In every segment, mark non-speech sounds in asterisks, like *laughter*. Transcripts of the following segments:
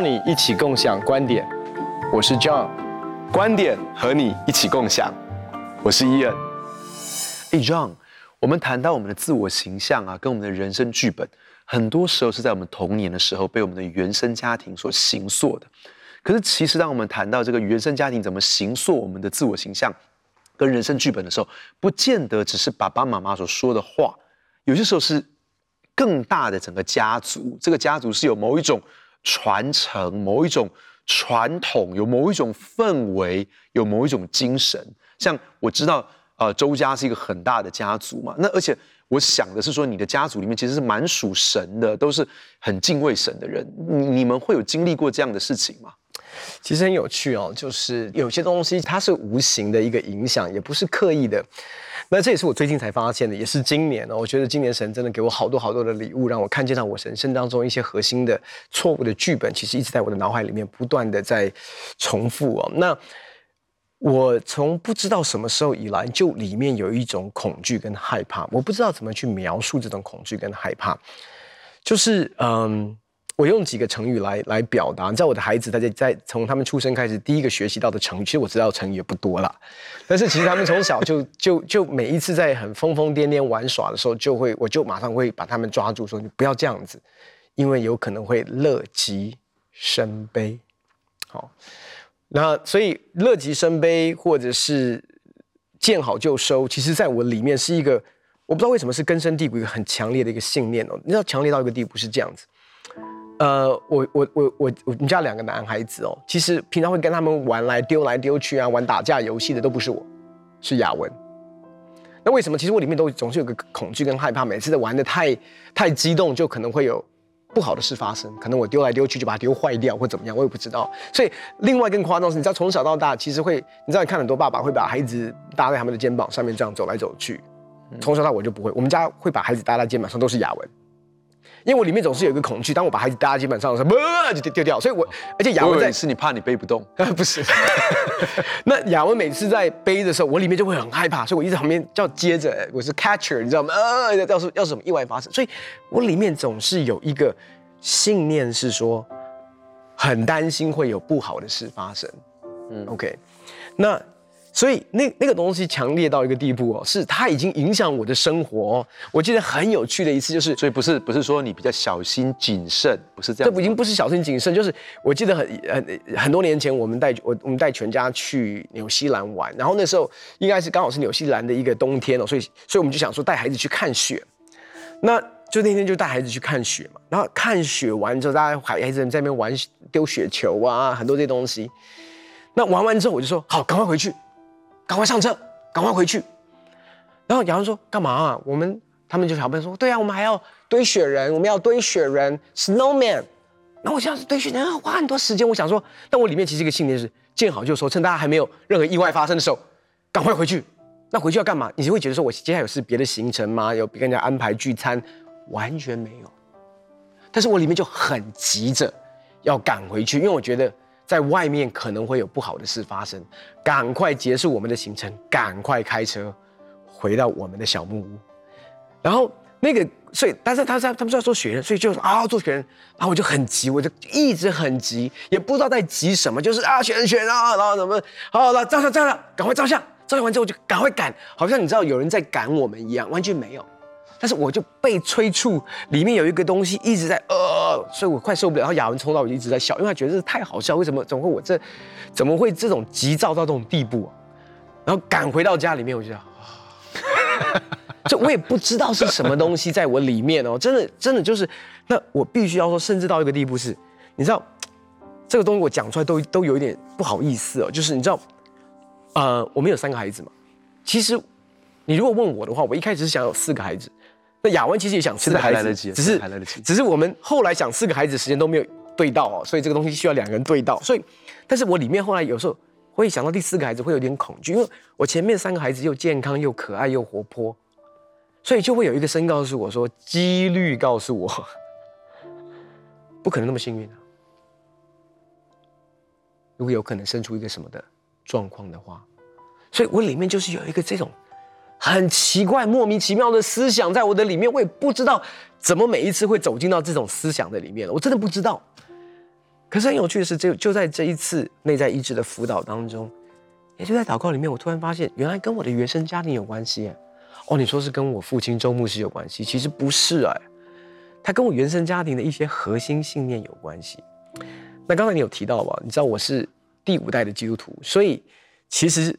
邀你一起共享观点，我是 John，观点和你一起共享，我是 Ian。哎，John，我们谈到我们的自我形象啊，跟我们的人生剧本，很多时候是在我们童年的时候被我们的原生家庭所形塑的。可是，其实当我们谈到这个原生家庭怎么形塑我们的自我形象跟人生剧本的时候，不见得只是爸爸妈妈所说的话，有些时候是更大的整个家族。这个家族是有某一种。传承某一种传统，有某一种氛围，有某一种精神。像我知道，呃，周家是一个很大的家族嘛。那而且我想的是说，你的家族里面其实是蛮属神的，都是很敬畏神的人。你你们会有经历过这样的事情吗？其实很有趣哦，就是有些东西它是无形的一个影响，也不是刻意的。那这也是我最近才发现的，也是今年哦。我觉得今年神真的给我好多好多的礼物，让我看见到我人生当中一些核心的错误的剧本，其实一直在我的脑海里面不断的在重复哦。那我从不知道什么时候以来，就里面有一种恐惧跟害怕，我不知道怎么去描述这种恐惧跟害怕，就是嗯。我用几个成语来来表达，你知道我的孩子，他在在从他们出生开始，第一个学习到的成语，其实我知道成语也不多啦，但是其实他们从小就 *laughs* 就就每一次在很疯疯癫癫玩耍的时候，就会我就马上会把他们抓住，说你不要这样子，因为有可能会乐极生悲。好，那所以乐极生悲或者是见好就收，其实在我里面是一个我不知道为什么是根深蒂固一个很强烈的一个信念哦，你知道强烈到一个地步是这样子。呃，我我我我我们家两个男孩子哦，其实平常会跟他们玩来丢来丢去啊，玩打架游戏的都不是我，是雅文。那为什么？其实我里面都总是有个恐惧跟害怕，每次的玩的太太激动，就可能会有不好的事发生，可能我丢来丢去就把它丢坏掉或怎么样，我也不知道。所以另外更夸张是，你知道从小到大，其实会你知道你看很多爸爸会把孩子搭在他们的肩膀上面这样走来走去，从小到我就不会，我们家会把孩子搭在肩膀上都是雅文。因为我里面总是有一个恐惧，当我把孩子搭在肩膀上的时候，呃，就丢丢掉。所以我，而且雅文在是你怕你背不动，*laughs* 不是。*laughs* 那雅文每次在背的时候，我里面就会很害怕，所以我一直旁边叫接着，我是 catcher，你知道吗？呃，要是要是什么意外发生，所以我里面总是有一个信念是说，很担心会有不好的事发生。嗯，OK，那。所以那那个东西强烈到一个地步哦，是它已经影响我的生活哦。我记得很有趣的一次就是，所以不是不是说你比较小心谨慎，不是这样。这已经不是小心谨慎，就是我记得很很很多年前，我们带我我们带全家去纽西兰玩，然后那时候应该是刚好是纽西兰的一个冬天哦，所以所以我们就想说带孩子去看雪。那就那天就带孩子去看雪嘛，然后看雪完之后，大家孩孩子在那边玩丢雪球啊，很多这些东西。那玩完之后，我就说好，赶快回去。赶快上车，赶快回去。然后雅文说：“干嘛啊？”我们他们就小朋友说：“对啊，我们还要堆雪人，我们要堆雪人，snowman。”那我想堆雪人要花很多时间。我想说，但我里面其实一个信念是见好就收，趁大家还没有任何意外发生的时候，赶快回去。那回去要干嘛？你就会觉得说我接下来有是别的行程吗？有跟人家安排聚餐？完全没有。但是我里面就很急着要赶回去，因为我觉得。在外面可能会有不好的事发生，赶快结束我们的行程，赶快开车回到我们的小木屋。然后那个，所以，但是他在他们说要做雪人，所以就啊做雪人，然后我就很急，我就一直很急，也不知道在急什么，就是啊雪人雪人啊，然后怎么好了照相照相，赶快照相，照相完之后就赶快赶，好像你知道有人在赶我们一样，完全没有。但是我就被催促，里面有一个东西一直在呃，所以我快受不了。然后雅文冲到我就一直在笑，因为他觉得这太好笑。为什么？怎么会我这怎么会这种急躁到这种地步啊？然后赶回到家里面，我就啊，*laughs* 这我也不知道是什么东西在我里面哦，真的真的就是，那我必须要说，甚至到一个地步是，你知道这个东西我讲出来都都有一点不好意思哦，就是你知道，呃，我们有三个孩子嘛，其实你如果问我的话，我一开始是想有四个孩子。那雅文其实也想四个孩子，还来得及，只是还来得及，只是我们后来想四个孩子时间都没有对到哦，所以这个东西需要两个人对到。所以，但是我里面后来有时候会想到第四个孩子会有点恐惧，因为我前面三个孩子又健康又可爱又活泼，所以就会有一个声音告诉我说，几率告诉我 *laughs* 不可能那么幸运啊。如果有可能生出一个什么的状况的话，所以我里面就是有一个这种。很奇怪、莫名其妙的思想在我的里面，我也不知道怎么每一次会走进到这种思想的里面了。我真的不知道。可是很有趣的是，就就在这一次内在医治的辅导当中，也就在祷告里面，我突然发现，原来跟我的原生家庭有关系。哦，你说是跟我父亲周牧师有关系？其实不是哎，他跟我原生家庭的一些核心信念有关系。那刚才你有提到吧？你知道我是第五代的基督徒，所以其实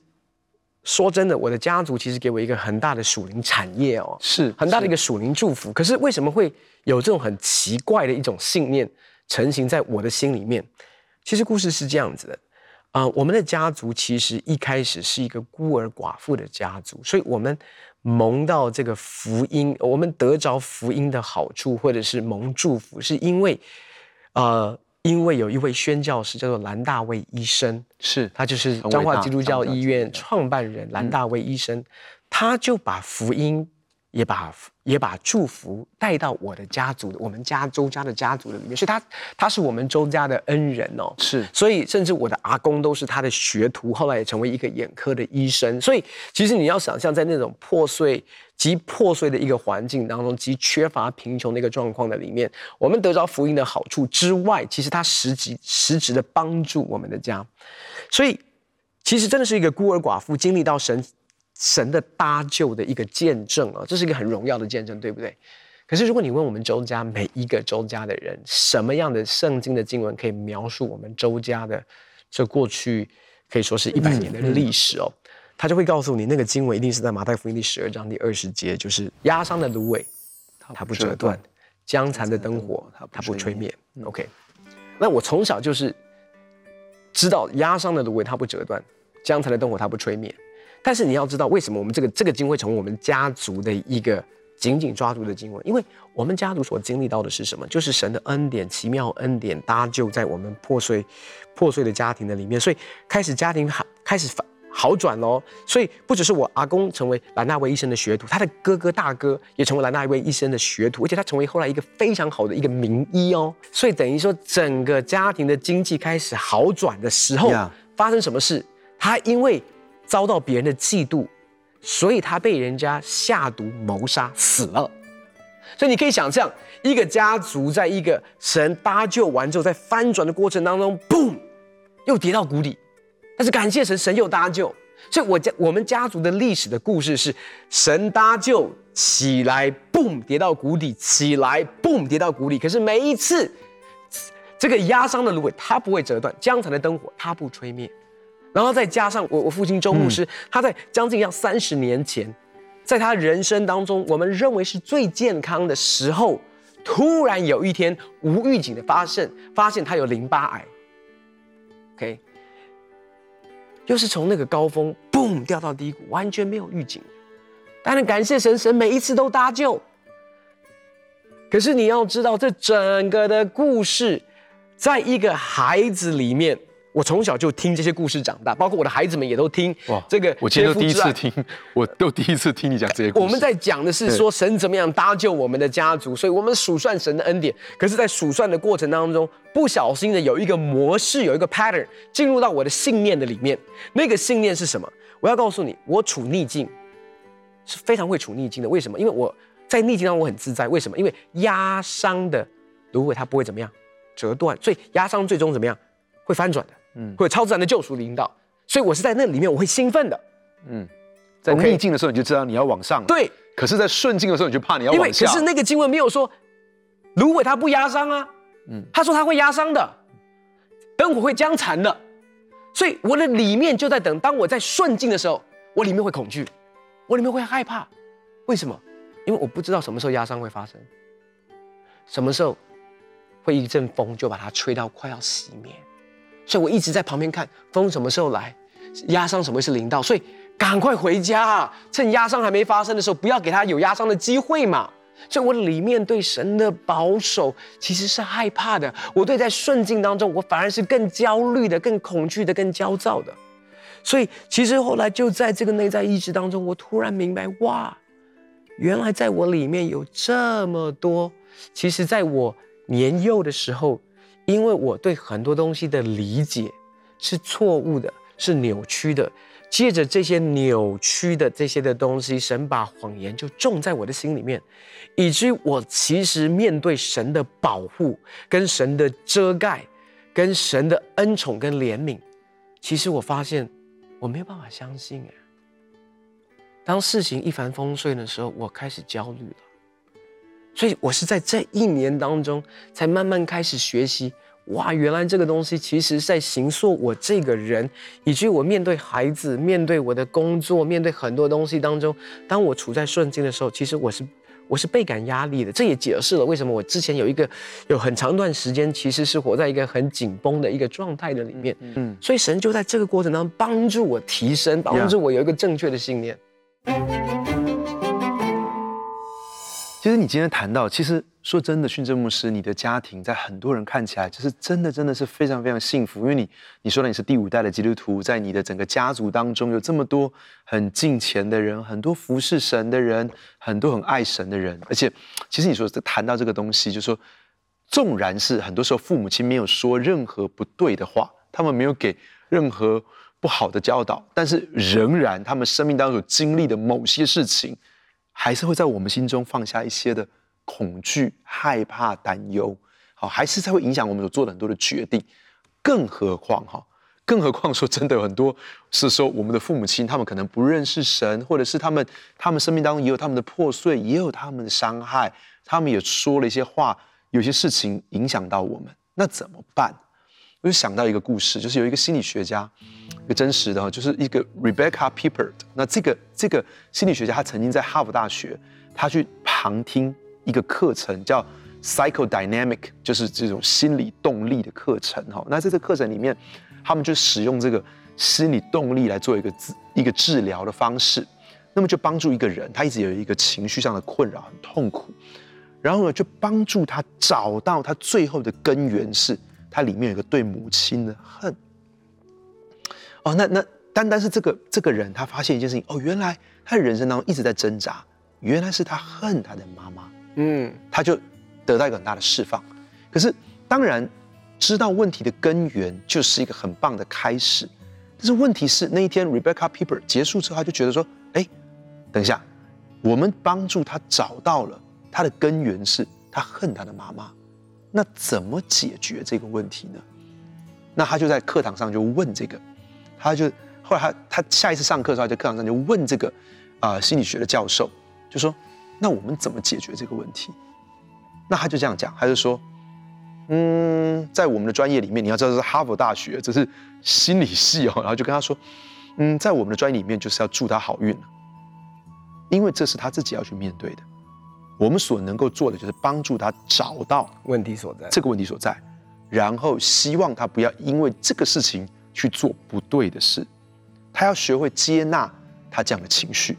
说真的，我的家族其实给我一个很大的属灵产业哦，是很大的一个属灵祝福。可是为什么会有这种很奇怪的一种信念？成型在我的心里面。其实故事是这样子的，啊、呃，我们的家族其实一开始是一个孤儿寡妇的家族，所以我们蒙到这个福音，我们得着福音的好处，或者是蒙祝福，是因为，呃，因为有一位宣教师叫做兰大卫医生，是他就是彰化基督教医院创办人兰大卫医生，他就把福音。也把也把祝福带到我的家族的，我们家周家的家族的里面，所以他他是我们周家的恩人哦，是，所以甚至我的阿公都是他的学徒，后来也成为一个眼科的医生。所以其实你要想象，在那种破碎极破碎的一个环境当中，极缺乏贫穷的一个状况的里面，我们得着福音的好处之外，其实他实际实质的帮助我们的家，所以其实真的是一个孤儿寡妇经历到神。神的搭救的一个见证啊，这是一个很荣耀的见证，对不对？可是如果你问我们周家每一个周家的人，什么样的圣经的经文可以描述我们周家的这过去可以说是一百年的历史哦？他就会告诉你，那个经文一定是在马太福音第十二章第二十节，就是压伤的芦苇，它不折断；江残的灯火，它不吹灭。OK，那我从小就是知道压伤的芦苇它不折断，江残的灯火它不吹灭。但是你要知道，为什么我们这个这个经会成为我们家族的一个紧紧抓住的经文？因为我们家族所经历到的是什么？就是神的恩典、奇妙恩典搭救在我们破碎、破碎的家庭的里面，所以开始家庭好开始好转喽。所以不只是我阿公成为兰大卫医生的学徒，他的哥哥大哥也成为兰大卫医生的学徒，而且他成为后来一个非常好的一个名医哦。所以等于说，整个家庭的经济开始好转的时候.发生什么事？他因为遭到别人的嫉妒，所以他被人家下毒谋杀死了。所以你可以想象，一个家族在一个神搭救完之后，在翻转的过程当中，嘣，又跌到谷底。但是感谢神，神又搭救。所以我家我们家族的历史的故事是：神搭救起来，嘣，跌到谷底；起来，嘣，跌到谷底。可是每一次，这个压伤的芦苇它不会折断，将残的灯火它不吹灭。然后再加上我我父亲周牧师，嗯、他在将近要三十年前，在他人生当中，我们认为是最健康的时候，突然有一天无预警的发现，发现他有淋巴癌。OK，又是从那个高峰嘣掉到低谷，完全没有预警。当然感谢神，神每一次都搭救。可是你要知道，这整个的故事，在一个孩子里面。我从小就听这些故事长大，包括我的孩子们也都听。哇，这个我今天都第一次听，我都第一次听你讲这些故事。我们在讲的是说神怎么样搭救我们的家族，所以我们数算神的恩典。可是，在数算的过程当中，不小心的有一个模式，有一个 pattern 进入到我的信念的里面。那个信念是什么？我要告诉你，我处逆境是非常会处逆境的。为什么？因为我在逆境当中我很自在。为什么？因为压伤的芦苇它不会怎么样折断，所以压伤最终怎么样会翻转的。嗯，会有超自然的救赎领导，所以我是在那里面我会兴奋的。嗯，在逆境的时候你就知道你要往上。对，可是，在顺境的时候你就怕你要往下。可是那个经文没有说芦苇它不压伤啊，嗯，他说他会压伤的，灯火会将残的，所以我的里面就在等，当我在顺境的时候，我里面会恐惧，我里面会害怕，为什么？因为我不知道什么时候压伤会发生，什么时候会一阵风就把它吹到快要熄灭。所以我一直在旁边看风什么时候来，压伤什么是临到，所以赶快回家，趁压伤还没发生的时候，不要给他有压伤的机会嘛。所以我里面对神的保守其实是害怕的，我对在顺境当中，我反而是更焦虑的、更恐惧的、更焦躁的。所以其实后来就在这个内在意志当中，我突然明白，哇，原来在我里面有这么多。其实在我年幼的时候。因为我对很多东西的理解是错误的，是扭曲的。借着这些扭曲的这些的东西，神把谎言就种在我的心里面，以至于我其实面对神的保护跟神的遮盖，跟神的恩宠跟怜悯，其实我发现我没有办法相信哎。当事情一帆风顺的时候，我开始焦虑了。所以我是在这一年当中，才慢慢开始学习。哇，原来这个东西其实在形塑我这个人，以及我面对孩子、面对我的工作、面对很多东西当中，当我处在顺境的时候，其实我是我是倍感压力的。这也解释了为什么我之前有一个有很长一段时间，其实是活在一个很紧绷的一个状态的里面。嗯，所以神就在这个过程当中帮助我提升，帮助我有一个正确的信念。其实你今天谈到，其实说真的，训政牧师，你的家庭在很多人看起来，就是真的真的是非常非常幸福，因为你你说的你是第五代的基督徒，在你的整个家族当中有这么多很敬虔的人，很多服侍神的人，很多很爱神的人，而且其实你说谈到这个东西，就是说，纵然是很多时候父母亲没有说任何不对的话，他们没有给任何不好的教导，但是仍然他们生命当中经历的某些事情。还是会在我们心中放下一些的恐惧、害怕、担忧，好，还是才会影响我们所做的很多的决定。更何况哈，更何况说真的，有很多是说我们的父母亲，他们可能不认识神，或者是他们他们生命当中也有他们的破碎，也有他们的伤害，他们也说了一些话，有些事情影响到我们，那怎么办？我就想到一个故事，就是有一个心理学家。一个真实的哈，就是一个 Rebecca Pippert。那这个这个心理学家，他曾经在哈佛大学，他去旁听一个课程，叫 Psychodynamic，就是这种心理动力的课程哈。那在这个课程里面，他们就使用这个心理动力来做一个治一个治疗的方式，那么就帮助一个人，他一直有一个情绪上的困扰，很痛苦，然后呢，就帮助他找到他最后的根源是，他里面有一个对母亲的恨。哦，那那单单是这个这个人，他发现一件事情，哦，原来他的人生当中一直在挣扎，原来是他恨他的妈妈，嗯，他就得到一个很大的释放。可是当然知道问题的根源就是一个很棒的开始，但是问题是那一天 Rebecca Pippert 结束之后，他就觉得说，哎，等一下，我们帮助他找到了他的根源是他恨他的妈妈，那怎么解决这个问题呢？那他就在课堂上就问这个。他就后来他他下一次上课的时候，在课堂上就问这个啊、心理学的教授，就说：“那我们怎么解决这个问题？”那他就这样讲，他就说：“嗯，在我们的专业里面，你要知道是哈佛大学，这是心理系哦。”然后就跟他说：“嗯，在我们的专业里面，就是要祝他好运，因为这是他自己要去面对的。我们所能够做的就是帮助他找到问题所在，这个问题所在，然后希望他不要因为这个事情。”去做不对的事，他要学会接纳他这样的情绪。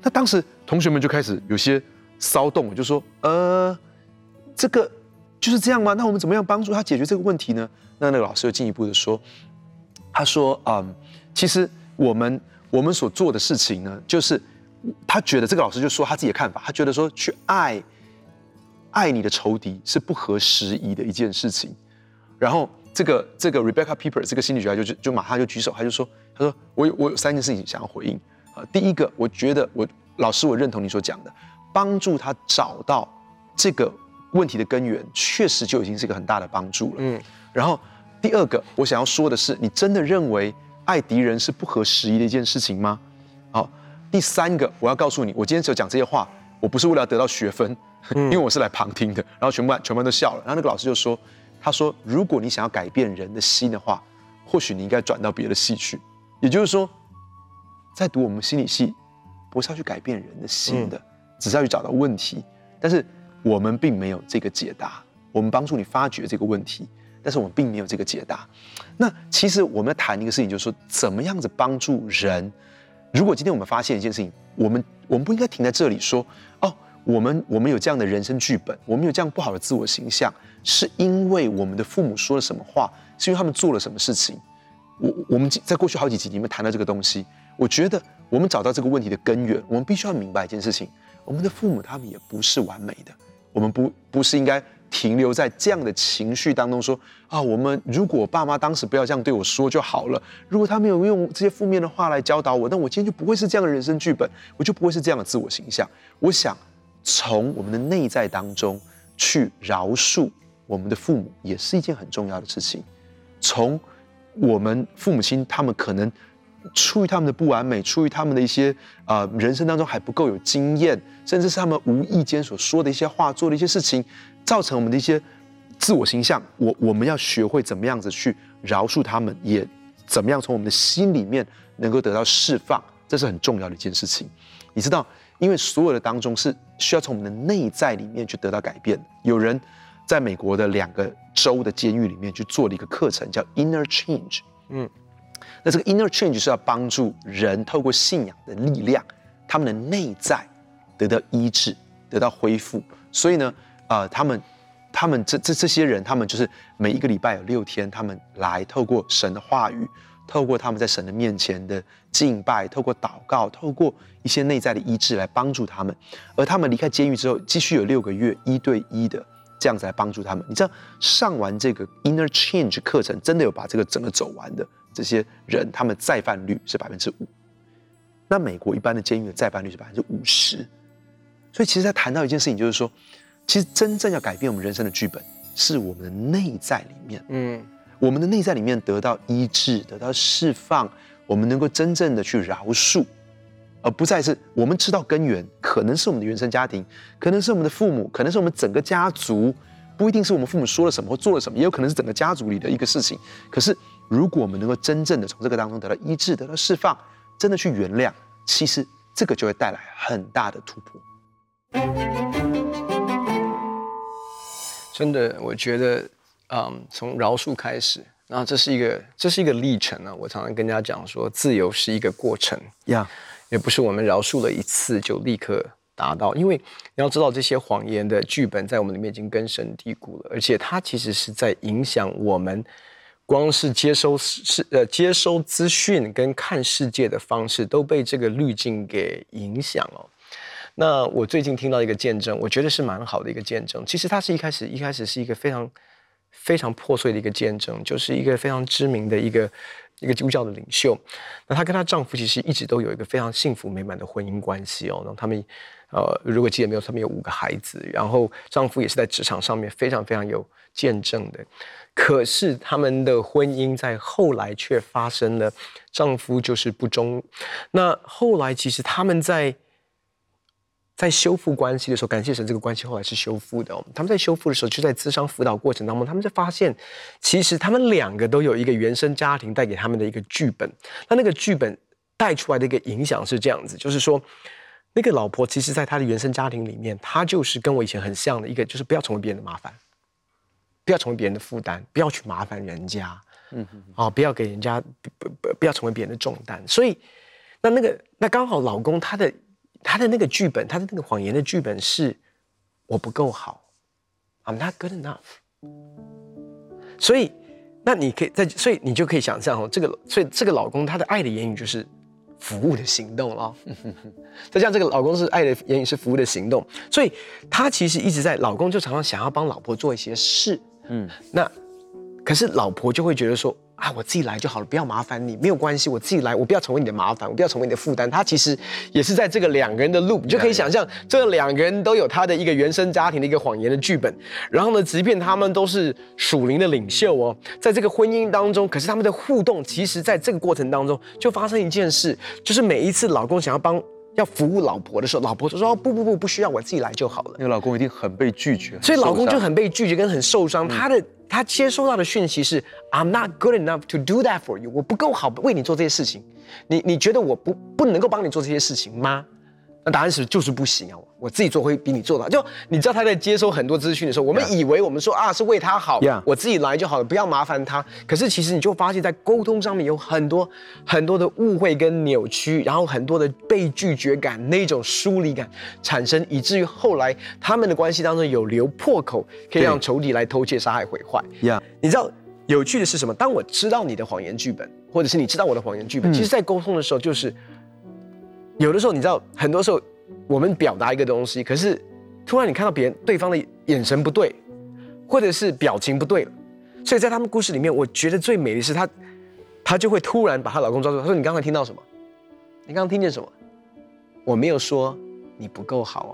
那当时同学们就开始有些骚动，就说：“呃，这个就是这样吗？那我们怎么样帮助他解决这个问题呢？”那那个老师又进一步的说：“他说，嗯，其实我们我们所做的事情呢，就是他觉得这个老师就说他自己的看法，他觉得说去爱爱你的仇敌是不合时宜的一件事情，然后。”这个这个 Rebecca Pippert 这个心理学家就就就马上就举手，他就说：“他说我有我有三件事情想要回应啊。第一个，我觉得我老师我认同你所讲的，帮助他找到这个问题的根源，确实就已经是一个很大的帮助了。嗯。然后第二个，我想要说的是，你真的认为爱敌人是不合时宜的一件事情吗？好，第三个，我要告诉你，我今天只有讲这些话，我不是为了要得到学分，因为我是来旁听的。然后全班全班都笑了。然后那个老师就说。他说：“如果你想要改变人的心的话，或许你应该转到别的系去。也就是说，在读我们心理系，不是要去改变人的心的，只是要去找到问题。但是我们并没有这个解答。我们帮助你发掘这个问题，但是我们并没有这个解答。那其实我们要谈一个事情，就是说，怎么样子帮助人？如果今天我们发现一件事情，我们我们不应该停在这里说，哦。”我们我们有这样的人生剧本，我们有这样不好的自我形象，是因为我们的父母说了什么话，是因为他们做了什么事情。我我们在过去好几集里面谈到这个东西，我觉得我们找到这个问题的根源，我们必须要明白一件事情：我们的父母他们也不是完美的，我们不不是应该停留在这样的情绪当中说啊，我们如果爸妈当时不要这样对我说就好了，如果他没有用这些负面的话来教导我，那我今天就不会是这样的人生剧本，我就不会是这样的自我形象。我想。从我们的内在当中去饶恕我们的父母也是一件很重要的事情。从我们父母亲，他们可能出于他们的不完美，出于他们的一些啊、呃、人生当中还不够有经验，甚至是他们无意间所说的一些话、做的一些事情，造成我们的一些自我形象。我我们要学会怎么样子去饶恕他们，也怎么样从我们的心里面能够得到释放，这是很重要的一件事情。你知道，因为所有的当中是需要从我们的内在里面去得到改变。有人在美国的两个州的监狱里面去做了一个课程，叫 Inner Change。嗯，那这个 Inner Change 是要帮助人透过信仰的力量，他们的内在得到医治，得到恢复。所以呢，呃，他们他们这这这些人，他们就是每一个礼拜有六天，他们来透过神的话语。透过他们在神的面前的敬拜，透过祷告，透过一些内在的医治来帮助他们，而他们离开监狱之后，继续有六个月一对一的这样子来帮助他们。你知道，上完这个 Inner Change 课程，真的有把这个整个走完的这些人，他们再犯率是百分之五。那美国一般的监狱的再犯率是百分之五十。所以，其实在谈到一件事情，就是说，其实真正要改变我们人生的剧本，是我们的内在里面。嗯。我们的内在里面得到医治，得到释放，我们能够真正的去饶恕，而不再是我们知道根源，可能是我们的原生家庭，可能是我们的父母，可能是我们整个家族，不一定是我们父母说了什么或做了什么，也有可能是整个家族里的一个事情。可是，如果我们能够真正的从这个当中得到医治，得到释放，真的去原谅，其实这个就会带来很大的突破。真的，我觉得。嗯，从饶恕开始，那这是一个这是一个历程呢、啊。我常常跟大家讲说，自由是一个过程呀.也不是我们饶恕了一次就立刻达到。因为你要知道，这些谎言的剧本在我们里面已经根深蒂固了，而且它其实是在影响我们，光是接收是呃接收资讯跟看世界的方式都被这个滤镜给影响了。那我最近听到一个见证，我觉得是蛮好的一个见证。其实它是一开始一开始是一个非常。非常破碎的一个见证，就是一个非常知名的一个一个基督教的领袖。那她跟她丈夫其实一直都有一个非常幸福美满的婚姻关系哦。那他们呃，如果记得没有，他们有五个孩子，然后丈夫也是在职场上面非常非常有见证的。可是他们的婚姻在后来却发生了，丈夫就是不忠。那后来其实他们在。在修复关系的时候，感谢神，这个关系后来是修复的哦。他们在修复的时候，就在咨商辅导过程当中，他们就发现，其实他们两个都有一个原生家庭带给他们的一个剧本。那那个剧本带出来的一个影响是这样子，就是说，那个老婆其实在她的原生家庭里面，她就是跟我以前很像的一个，就是不要成为别人的麻烦，不要成为别人的负担，不要去麻烦人家，嗯嗯，啊，不要给人家不不不要成为别人的重担。所以，那那个那刚好老公他的。他的那个剧本，他的那个谎言的剧本是我不够好，I'm not good enough。所以，那你可以在，所以你就可以想象哦，这个，所以这个老公他的爱的言语就是服务的行动了。*laughs* 再像这个老公是爱的言语是服务的行动，所以他其实一直在，老公就常常想要帮老婆做一些事，嗯，那可是老婆就会觉得说。啊，我自己来就好了，不要麻烦你，没有关系，我自己来，我不要成为你的麻烦，我不要成为你的负担。他其实也是在这个两个人的 loop，你就可以想象，这两个人都有他的一个原生家庭的一个谎言的剧本。然后呢，即便他们都是属灵的领袖哦，在这个婚姻当中，可是他们的互动，其实在这个过程当中就发生一件事，就是每一次老公想要帮。要服务老婆的时候，老婆就说：“不不不，不需要，我自己来就好了。”那个老公一定很被拒绝，所以老公就很被拒绝，跟很受伤。嗯、他的他接收到的讯息是：“I'm not good enough to do that for you。”我不够好为你做这些事情。你你觉得我不不能够帮你做这些事情吗？那答案是就是不行啊！我自己做会比你做的好。就你知道他在接收很多资讯的时候，我们以为我们说啊是为他好.我自己来就好了，不要麻烦他。可是其实你就发现，在沟通上面有很多很多的误会跟扭曲，然后很多的被拒绝感，那种疏离感产生，以至于后来他们的关系当中有留破口，可以让仇敌来偷窃、杀害、毁坏。Yeah. 你知道有趣的是什么？当我知道你的谎言剧本，或者是你知道我的谎言剧本，嗯、其实在沟通的时候就是。有的时候，你知道，很多时候我们表达一个东西，可是突然你看到别人对方的眼神不对，或者是表情不对，所以在他们故事里面，我觉得最美的是她，她就会突然把她老公抓住，她说：“你刚才听到什么？你刚刚听见什么？我没有说你不够好哦，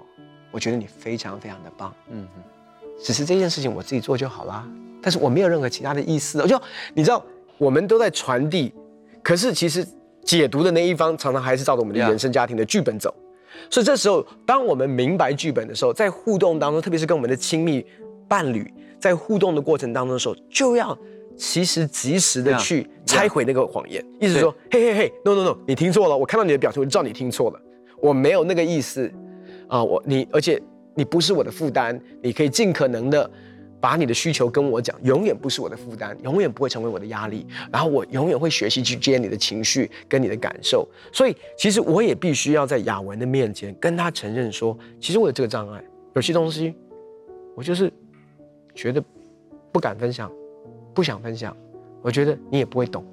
我觉得你非常非常的棒。”嗯哼，只是这件事情我自己做就好啦，但是我没有任何其他的意思。我就你知道，我们都在传递，可是其实解读的那一方常常还是照着我们的原生家庭的剧本走。所以这时候，当我们明白剧本的时候，在互动当中，特别是跟我们的亲密伴侣在互动的过程当中的时候，就要其实及时的去拆毁那个谎言，意思说，嘿嘿嘿，no no no，你听错了，我看到你的表情，我就知道你听错了，我没有那个意思。啊，我你而且你不是我的负担，你可以尽可能的。把你的需求跟我讲，永远不是我的负担，永远不会成为我的压力。然后我永远会学习去接你的情绪跟你的感受。所以其实我也必须要在雅文的面前跟他承认说，其实我有这个障碍，有些东西我就是觉得不敢分享，不想分享。我觉得你也不会懂，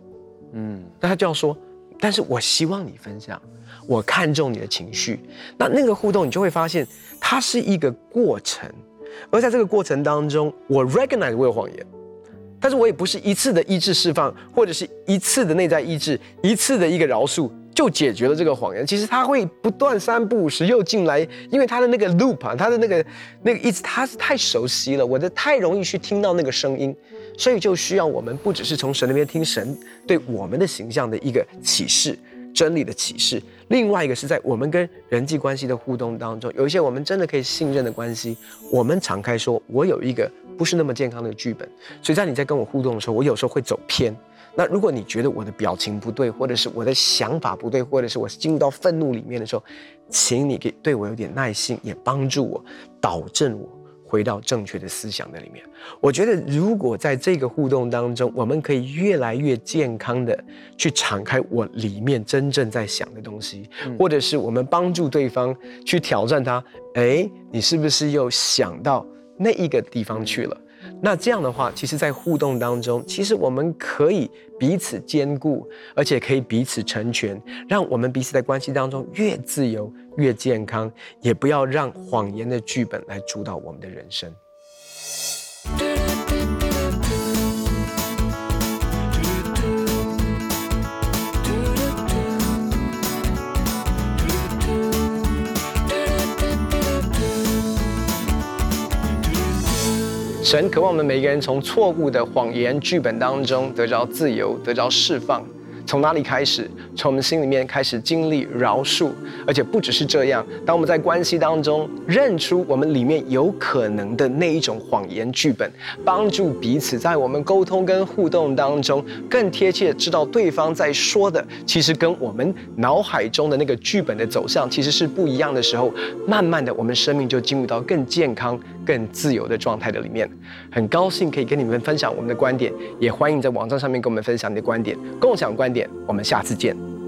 嗯。那他就要说，但是我希望你分享，我看重你的情绪。那那个互动，你就会发现它是一个过程。而在这个过程当中，我 recognize 我有谎言，但是我也不是一次的意志释放，或者是一次的内在意志，一次的一个饶恕就解决了这个谎言。其实他会不断三不五时又进来，因为他的那个 loop 啊，他的那个那个意思，他是太熟悉了，我的太容易去听到那个声音，所以就需要我们不只是从神那边听神对我们的形象的一个启示。真理的启示，另外一个是在我们跟人际关系的互动当中，有一些我们真的可以信任的关系，我们敞开说，我有一个不是那么健康的剧本，所以在你在跟我互动的时候，我有时候会走偏。那如果你觉得我的表情不对，或者是我的想法不对，或者是我进入到愤怒里面的时候，请你给对我有点耐心，也帮助我导正我。回到正确的思想的里面，我觉得如果在这个互动当中，我们可以越来越健康的去敞开我里面真正在想的东西，或者是我们帮助对方去挑战他，哎，你是不是又想到那一个地方去了？那这样的话，其实，在互动当中，其实我们可以彼此兼顾，而且可以彼此成全，让我们彼此在关系当中越自由、越健康，也不要让谎言的剧本来主导我们的人生。神渴望我们每一个人从错误的谎言剧本当中得着自由，得着释放。从哪里开始？从我们心里面开始经历饶恕，而且不只是这样。当我们在关系当中认出我们里面有可能的那一种谎言剧本，帮助彼此在我们沟通跟互动当中更贴切知道对方在说的，其实跟我们脑海中的那个剧本的走向其实是不一样的时候，慢慢的我们生命就进入到更健康、更自由的状态的里面。很高兴可以跟你们分享我们的观点，也欢迎在网站上面跟我们分享你的观点，共享观点。我们下次见。